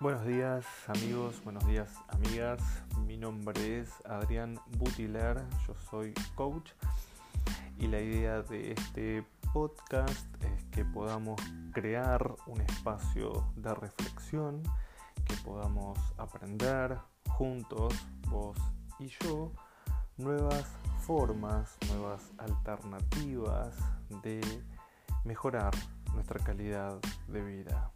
Buenos días amigos, buenos días amigas. Mi nombre es Adrián Butiler, yo soy coach y la idea de este podcast es que podamos crear un espacio de reflexión, que podamos aprender juntos, vos y yo, nuevas formas, nuevas alternativas de mejorar nuestra calidad de vida.